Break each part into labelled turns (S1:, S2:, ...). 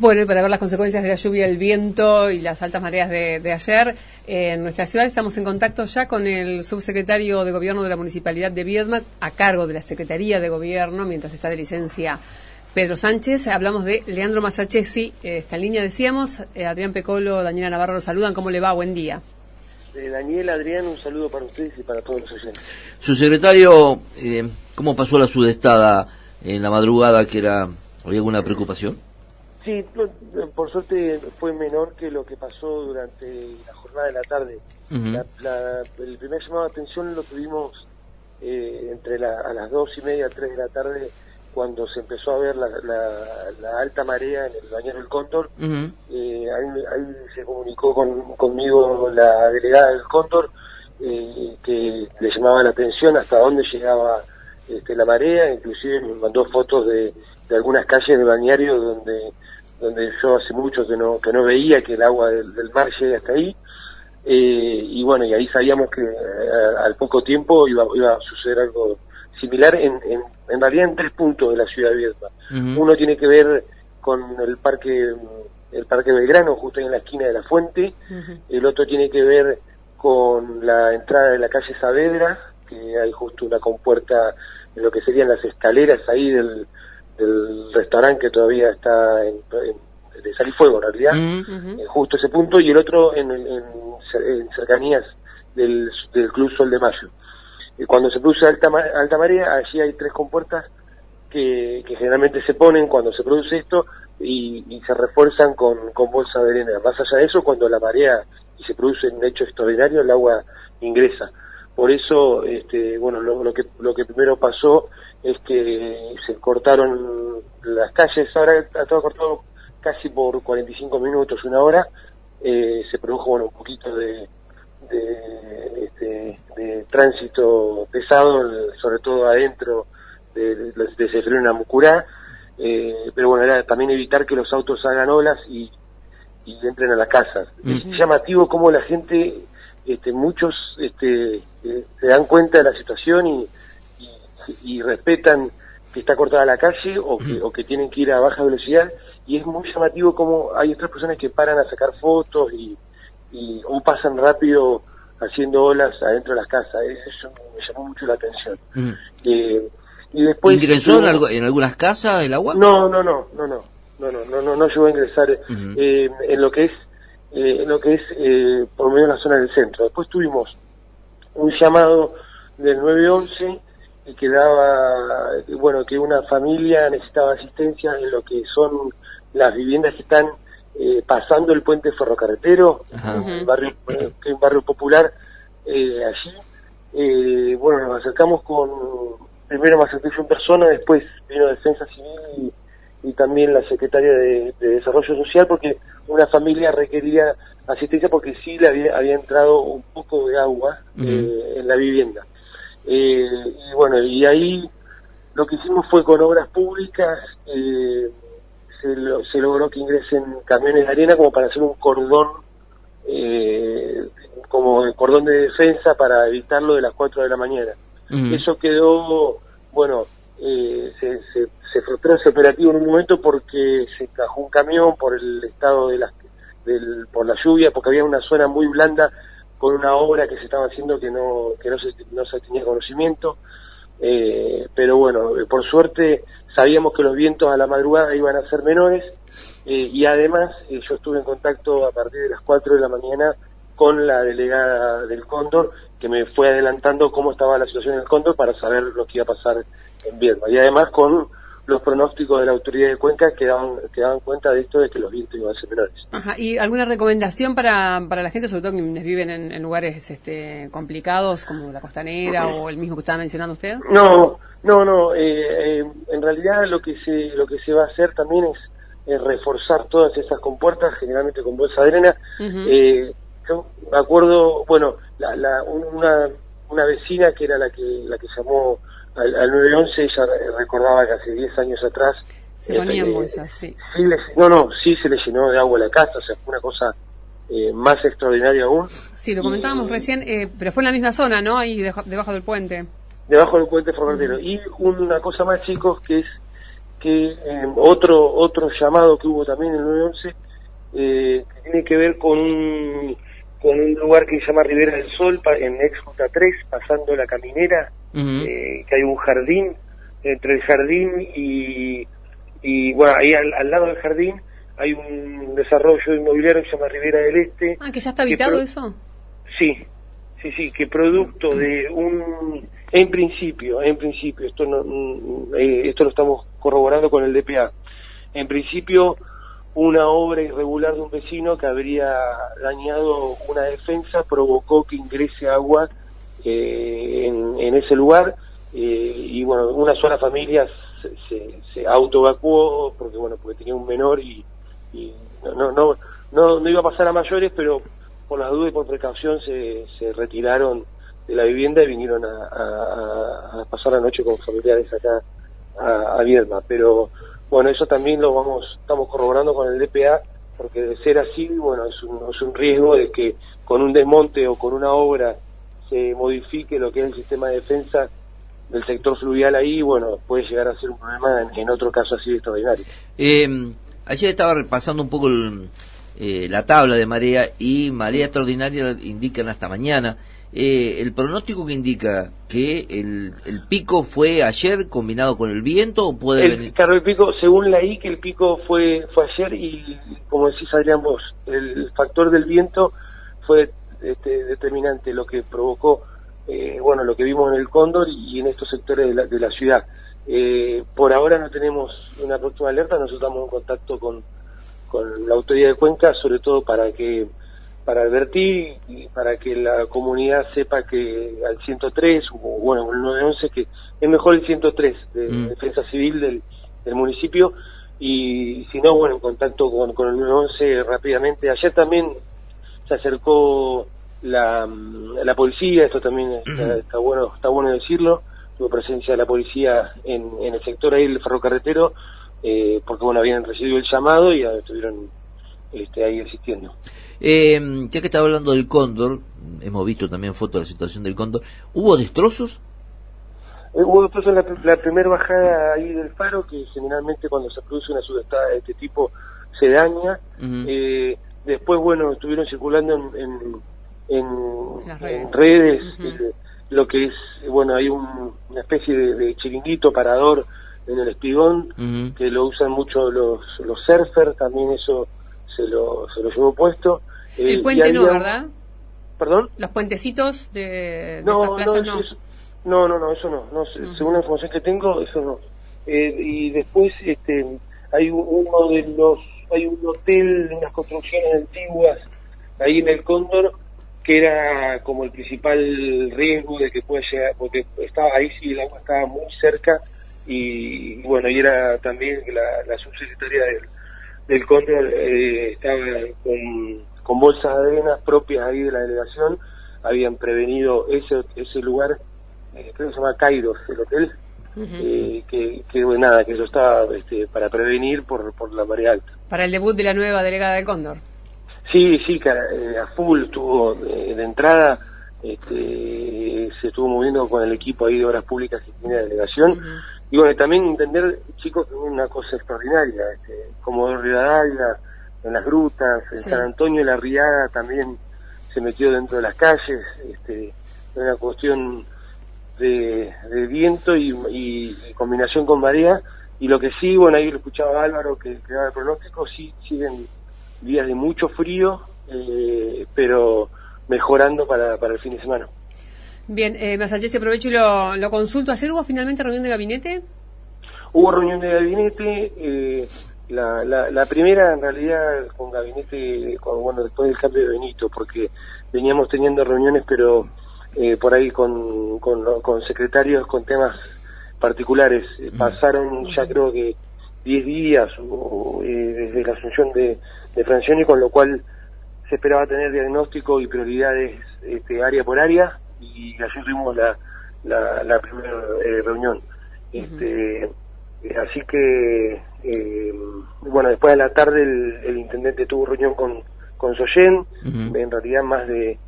S1: Bueno, y para ver las consecuencias de la lluvia, el viento y las altas mareas de, ayer, en nuestra ciudad estamos en contacto ya con el subsecretario de Gobierno de la Municipalidad de Viedma, a cargo de la Secretaría de Gobierno, mientras está de licencia Pedro Sánchez. Hablamos de Leandro Masachesi, esta línea decíamos, eh, Adrián Pecolo, Daniela Navarro los saludan. ¿Cómo le va? Buen día.
S2: Eh, Daniel, Adrián, un saludo para ustedes y para todos los oyentes.
S3: Subsecretario, eh, ¿cómo pasó la sudestada en la madrugada que era, había alguna preocupación?
S2: Sí, por suerte fue menor que lo que pasó durante la jornada de la tarde. el primer llamado de atención lo tuvimos eh, entre a las dos y media, tres de la tarde, cuando se empezó a ver la, alta marea en el bañero del Cóndor. Eh, ahí, se comunicó conmigo la delegada del Cóndor, eh, que le llamaba la atención hasta dónde llegaba este, la marea, inclusive me mandó fotos de, de algunas calles de bañario donde donde yo hace mucho que no que no veía que el agua del, mar llegue hasta ahí. Eh, y bueno y ahí sabíamos que eh, al poco tiempo iba, iba a suceder algo similar en, en, en realidad en tres puntos de la ciudad de Viedma uno tiene que ver con el parque el parque Belgrano justo ahí en la esquina de la fuente. El otro tiene que ver con la entrada de la calle Saavedra que hay justo una compuerta en lo que serían las escaleras ahí del del restaurante que todavía está en, de Sal y Fuego en realidad, mm. justo ese punto, y el otro en, cercanías del, del, Club Sol de Mayo. Y cuando se produce alta, alta marea, allí hay tres compuertas que, generalmente se ponen cuando se produce esto y, se refuerzan con, con bolsa de arena. Más allá de eso, cuando la marea y se produce un hecho extraordinario, el agua ingresa. Por eso, este, bueno, lo, lo, que, lo que primero pasó es que se cortaron las calles, ahora ha todo cortado casi por 45 minutos, una hora, eh, se produjo bueno, un poquito de, de, este, de tránsito pesado, sobre todo adentro de, de, de Mucurá, eh, pero bueno, era también evitar que los autos hagan olas y, y entren a las casas. Es llamativo cómo la gente, este, muchos este, se dan cuenta de la situación y, y respetan que está cortada la calle o que, o que tienen que ir a baja velocidad y es muy llamativo como hay otras personas que paran a sacar fotos y, y o pasan rápido haciendo olas adentro de las casas. Eso me llamó mucho la atención.
S3: Eh, y después ¿Ingresó en, algunas casas el agua?
S2: No, no, no, no, no, no, no, no, no, no llegó a ingresar eh, en lo que es eh, en lo que es eh, por medio de la zona del centro. Después tuvimos un llamado del 911 y que daba, bueno, que una familia necesitaba asistencia en lo que son las viviendas que están eh, pasando el puente ferrocarretero, un barrio, que es un barrio popular eh, allí. Eh, bueno, nos acercamos con, primero me acerqué en persona, después vino Defensa Civil y, también la Secretaria de, Desarrollo Social, porque una familia requería asistencia porque sí le había, había entrado un poco de agua en la vivienda. Eh, y bueno, y ahí lo que hicimos fue con obras públicas, eh, se, logró que ingresen camiones de arena como para hacer un cordón, eh, como cordón de defensa para evitarlo de las 4 de la mañana. Eso quedó, bueno, se, se, se frustró ese operativo en un momento porque se cajó un camión por el estado de las, del, por la lluvia, porque había una zona muy blanda con una obra que se estaba haciendo que no, que no, se, no se tenía conocimiento. Eh, pero bueno, por suerte sabíamos que los vientos a la madrugada iban a ser menores eh, y además eh, yo estuve en contacto a partir de las 4 de la mañana con la delegada del Cóndor que me fue adelantando cómo estaba la situación en el Cóndor para saber lo que iba a pasar en Viedma y además con los pronósticos de la autoridad de Cuenca que daban, que daban cuenta de esto de que los vientos iban a ser menores.
S1: Ajá. ¿Y alguna recomendación para, para la gente, sobre todo quienes viven en, lugares este, complicados como la costanera o el mismo que estaba mencionando usted?
S2: No, no, no. Eh, eh, en realidad lo que se lo que se va a hacer también es, reforzar todas esas compuertas, generalmente con bolsa de arena. eh, yo me acuerdo, bueno, la, la, una, una vecina que era la que la que llamó al, al 911 ella recordaba que hace 10 años atrás...
S1: Se ponían este, bolsas, sí.
S2: no, no, sí se le llenó de agua la casa, o sea, fue una cosa eh, más extraordinaria aún.
S1: Sí, lo comentábamos recién, eh, pero fue en la misma zona, ¿no? Ahí debajo del puente.
S2: Debajo del puente ferrocarril. Y una cosa más, chicos, que es que em, otro otro llamado que hubo también en el 911 eh, que tiene que ver con un, con un lugar que se llama Ribera del Sol, en ex 3, pasando la caminera, eh, que hay un jardín, entre el jardín y, y bueno, ahí al, lado del jardín hay un desarrollo inmobiliario que se llama Ribera del Este.
S1: Ah, que ya está habitado eso.
S2: Sí, sí, sí, que producto de un, en principio, en principio, esto no, mm, eh, esto lo estamos corroborando con el DPA. En principio, una obra irregular de un vecino que habría dañado una defensa provocó que ingrese agua eh, en, ese lugar eh, y bueno una sola familia se, se, se auto evacuó porque bueno porque tenía un menor y, no, no no no iba a pasar a mayores pero por las dudas y por precaución se, se retiraron de la vivienda y vinieron a, pasar la noche con familiares acá a, a Vierma pero bueno, eso también lo vamos, estamos corroborando con el DPA, porque de ser así, bueno, es un, es un riesgo de que con un desmonte o con una obra se modifique lo que es el sistema de defensa del sector fluvial ahí, bueno, puede llegar a ser un problema en, otro caso así de extraordinario.
S3: Eh, ayer estaba repasando un poco eh, la tabla de marea y marea extraordinaria indican hasta mañana. Eh, el pronóstico que indica que el, el, pico fue ayer combinado con el viento o puede
S2: el,
S3: venir
S2: claro el pico según leí que el pico fue fue ayer y como decís Adrián vos el factor del viento fue este, determinante lo que provocó eh, bueno lo que vimos en el Cóndor y en estos sectores de la, de la ciudad eh, por ahora no tenemos una próxima alerta nosotros estamos en contacto con con la autoridad de Cuenca sobre todo para que para advertir y para que la comunidad sepa que al 103 o bueno, el 911 que es mejor el 103 de mm. defensa civil del, municipio y si no, bueno, en contacto con, con el 911 rápidamente. Ayer también se acercó la, la policía, esto también está, bueno está bueno decirlo, tuvo presencia de la policía en, en el sector ahí del ferrocarretero, eh, porque bueno, habían recibido el llamado y estuvieron este, ahí existiendo.
S3: Eh, ya que estaba hablando del cóndor, hemos visto también fotos de la situación del cóndor, ¿hubo destrozos?
S2: Eh, hubo destrozos en la, primera bajada ahí del faro, que generalmente cuando se produce una subestada de este tipo se daña. eh, después, bueno, estuvieron circulando en, en, redes, eh, lo que es, bueno, hay una especie de, chiringuito parador en el espigón, que lo usan mucho los, los surfers, también eso se lo, se lo llevó puesto.
S1: el eh, puente no, ¿verdad?
S2: ¿Perdón?
S1: Los puentecitos de,
S2: no, esas playas no. no. no, no, eso no. no Según la información que tengo, eso no. Eh, y después este, hay uno de los, hay un hotel, unas construcciones antiguas ahí en el Cóndor que era como el principal riesgo de que pueda llegar, porque estaba ahí sí el agua estaba muy cerca y, bueno, y era también la, la subsecretaria del, del control eh, estaba con, con, bolsas de arena propias ahí de la delegación, habían prevenido ese, ese lugar, eh, creo que se llama Kairos, el hotel, eh, que, que nada, que eso estaba este, para prevenir por, por la marea alta.
S1: Para el debut de la nueva delegada del Cóndor.
S2: Sí, sí, a full estuvo de entrada, este, se estuvo moviendo con el equipo ahí de obras públicas que tiene la delegación. Y bueno, también entender, chicos, una cosa extraordinaria, este, como Rivadavia, en las grutas, en San Antonio, la Riada también se metió dentro de las calles, este, una cuestión de, viento y, combinación con marea. Y lo que sí, bueno, ahí lo escuchaba Álvaro que, que daba el pronóstico, sí siguen días de mucho frío, eh, pero mejorando para, para el fin de semana.
S1: Bien, eh, se aprovecho y lo, lo consulto. ¿Ayer hubo finalmente reunión de gabinete?
S2: Hubo reunión de gabinete. Eh, la, la, primera, en realidad, con gabinete, con, bueno, después del cambio de Benito, porque veníamos teniendo reuniones, pero eh, por ahí con, con, secretarios con temas particulares. Eh. Pasaron ya creo que 10 días o, desde la asunción de, de Francioni, con lo cual se esperaba tener diagnóstico y prioridades este, área por área y ayer tuvimos la, la, primera eh, reunión. Este, eh, así que, eh, bueno, después de la tarde el, intendente tuvo reunión con, con Soyen, en realidad más de,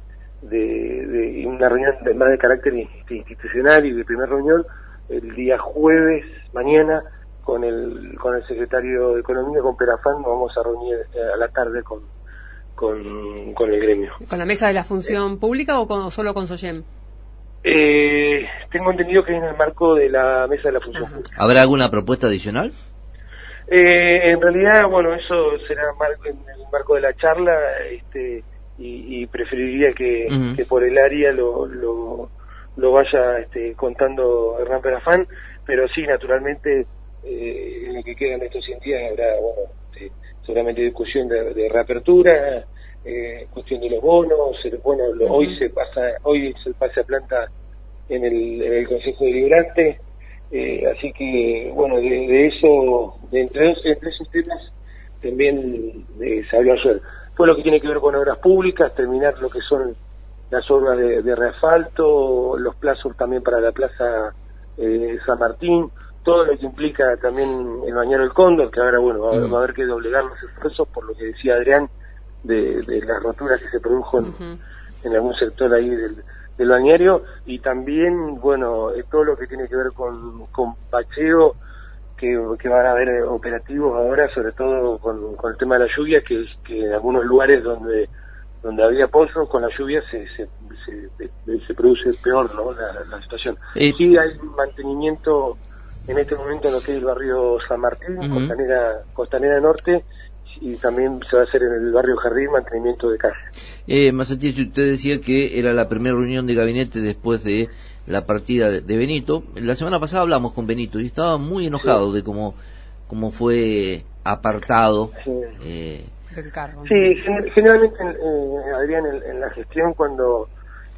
S2: de, una reunión de, más de carácter institucional y de primera reunión. El día jueves, mañana, con el con el secretario de Economía, con Perafán, nos vamos a reunir a la tarde con, con, con el gremio.
S1: ¿Con la mesa de la función pública o, con, solo con SOYEM?
S2: Eh, tengo entendido que es en el marco de la mesa de la función pública.
S3: ¿Habrá alguna propuesta adicional?
S2: Eh, en realidad, bueno, eso será en el marco de la charla este, y, preferiría que, por el área lo, lo, vaya este, contando Hernán Perafán, pero sí, naturalmente, eh, en lo que quedan estos 100 días habrá, bueno, este, seguramente discusión de, reapertura, eh, cuestión de los bonos, bueno, hoy se pasa, hoy se pase a planta en el, en el Consejo Deliberante, eh, así que, bueno, de, eso, de entre, esos temas, también eh, se habló ayer. Fue lo que tiene que ver con obras públicas, terminar lo que son las obras de, de reasfalto, los plazos también para la Plaza eh, San Martín, todo lo que implica también el bañero el cóndor, que ahora, bueno, va, a haber que doblegar los esfuerzos, por lo que decía Adrián, de, de las roturas que se produjo en algún sector ahí del del bañario y también, bueno, eh, todo lo que tiene que ver con, con bacheo, que, van a haber operativos ahora, sobre todo con, el tema de la lluvia, que, que en algunos lugares donde donde había pozos, con la lluvia se, se, se, produce peor ¿no? la, situación. Sí hay mantenimiento en este momento en lo que es el barrio San Martín, Costanera, Costanera Norte, y también se va a hacer en el barrio Jardín mantenimiento de calle.
S3: Eh, usted decía que era la primera reunión de gabinete después de la partida de, Benito. La semana pasada hablamos con Benito y estaba muy enojado de cómo, cómo fue apartado.
S2: Sí, eh, sí generalmente, eh, Adrián, en, la gestión cuando,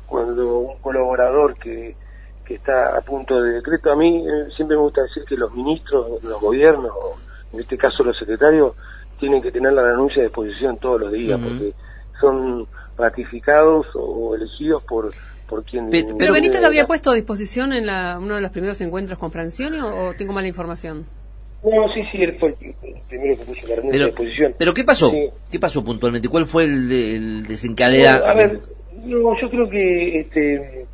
S2: cuando un colaborador que, que está a punto de decreto, a mí eh, siempre me gusta decir que los ministros, los gobiernos, en este caso los secretarios, tienen que tener la renuncia de exposición todos los días, porque son ratificados o, elegidos por por quien...
S1: Pero, Benito lo había puesto a disposición en la, uno de los primeros encuentros con Francioni o, tengo mala información?
S2: No, sí, sí, él fue el primero que puso la renuncia de exposición.
S3: ¿Pero qué pasó? ¿Qué pasó puntualmente? ¿Cuál fue el, el desencadenado?
S2: a ver, no, yo creo que este,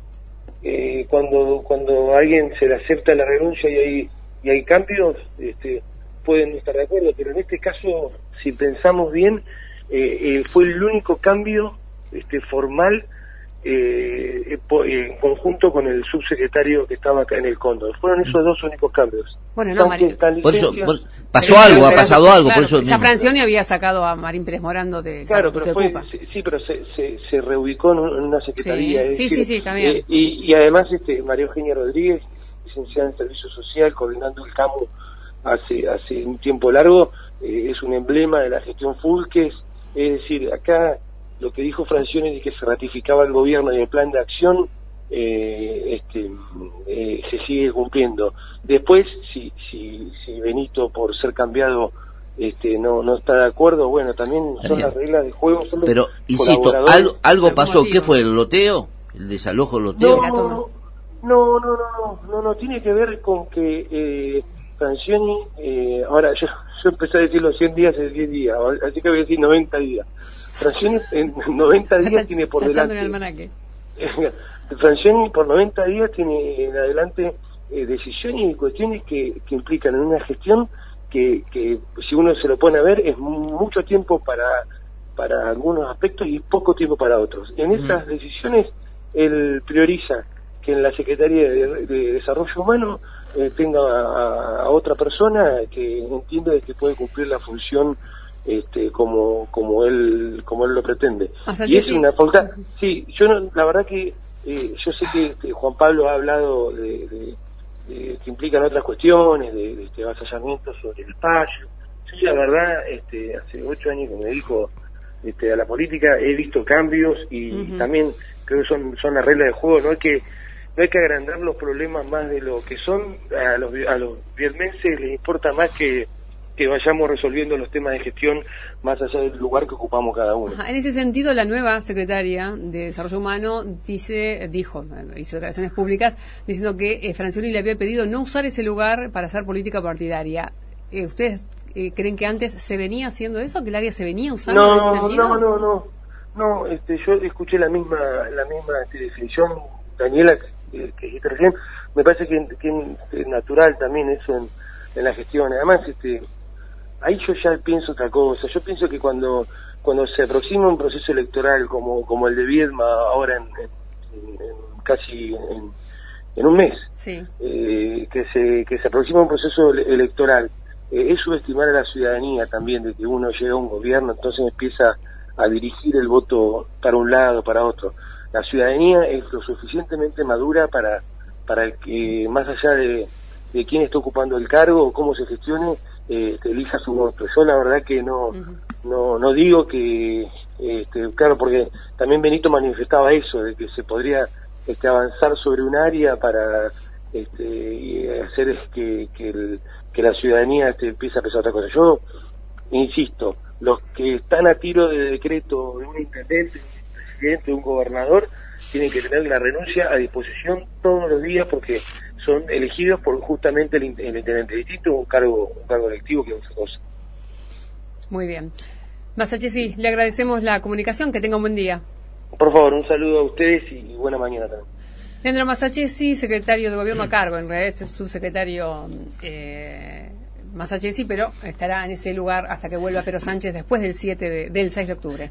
S2: eh, cuando cuando a alguien se le acepta la renuncia y hay, y hay cambios, este, pueden estar de acuerdo, pero en este caso, si pensamos bien, eh, eh, fue el único cambio este, formal eh, en conjunto con el subsecretario que estaba acá en el Cóndor. Fueron esos dos únicos cambios.
S1: Bueno, no, María.
S3: Por eso, pasó algo, ha pasado algo. por eso
S1: ya Francioni había sacado a Marín Pérez Morando de
S2: Claro, pero fue, sí, pero se, se, reubicó en una secretaría.
S1: Sí, sí, sí, también.
S2: y, y además este María Eugenia Rodríguez, licenciada en Servicio Social, coordinando el campo hace, hace un tiempo largo, eh, es un emblema de la gestión Fulques, es decir, acá lo que dijo Francione de que se ratificaba el gobierno y el plan de acción eh, este, eh, se sigue cumpliendo. Después, si, si, si Benito, por ser cambiado, este, no, no está de acuerdo, bueno, también son las reglas de juego.
S3: Pero, insisto, algo, algo pasó, ¿qué fue? ¿El loteo? ¿El desalojo loteo?
S2: No, no, no, no, no, no, no, tiene que ver con que eh, Francioni, eh, ahora yo, yo empecé a decir los 100 días en 10 días, así que voy a decir 90 días. Francioni en 90 días tiene por delante... Francioni por 90 días tiene en adelante eh, decisiones y cuestiones que, que implican en una gestión que, que si uno se lo pone a ver es mucho tiempo para para algunos aspectos y poco tiempo para otros. En estas decisiones él prioriza que en la Secretaría de Desarrollo Humano eh, tenga a, otra persona que entiende que puede cumplir la función este, como como él como él lo pretende. Y es una falta sí yo la verdad que eh, yo sé que, Juan Pablo ha hablado de, que implican otras cuestiones de, de este avasallamiento sobre el espacio sí la verdad este hace ocho años que me dedico este, a la política he visto cambios y también creo que son son las reglas de juego. No hay que no hay que agrandar los problemas más de lo que son. A los, a los les importa más que, que vayamos resolviendo los temas de gestión más allá del lugar que ocupamos cada uno.
S1: En ese sentido, la nueva secretaria de Desarrollo Humano dice, dijo, hizo declaraciones públicas, diciendo que eh, Francioni le había pedido no usar ese lugar para hacer política partidaria. Eh, ¿Ustedes eh, creen que antes se venía haciendo eso, que el área se venía usando
S2: no,
S1: en ese sentido?
S2: No, no, no. No, este, yo escuché la misma, la misma este, definición, Daniela, que, dijiste recién, me parece que, es natural también eso en, en la gestión. Además, este, ahí yo ya pienso otra cosa. Yo pienso que cuando cuando se aproxima un proceso electoral como como el de Viedma ahora en, casi en, un mes, eh, que se que se aproxima un proceso electoral, eh, es subestimar a la ciudadanía también de que uno llega a un gobierno, entonces empieza a dirigir el voto para un lado, para otro. La ciudadanía es lo suficientemente madura para para que más allá de, de quién está ocupando el cargo o cómo se gestione, eh, elija su voto. Yo la verdad que no, no, no digo que, este, claro, porque también Benito manifestaba eso, de que se podría este, avanzar sobre un área para este, hacer que, que, que la ciudadanía este, empiece a pensar otra cosa. Yo insisto, los que están a tiro de decreto de un intendente, de un presidente, de un gobernador, tienen que tener la renuncia a disposición todos los días porque son elegidos por justamente el, intendente distinto, un cargo, un cargo electivo que otra cosa.
S1: Muy bien. sí, le agradecemos la comunicación, que tenga un buen día.
S2: Por favor, un saludo a ustedes y buena mañana también.
S1: Leandro Masachesi, secretario de Gobierno a cargo, en realidad es subsecretario eh, Masachesi, pero estará en ese lugar hasta que vuelva Pedro Sánchez después del 7 del 6 de octubre.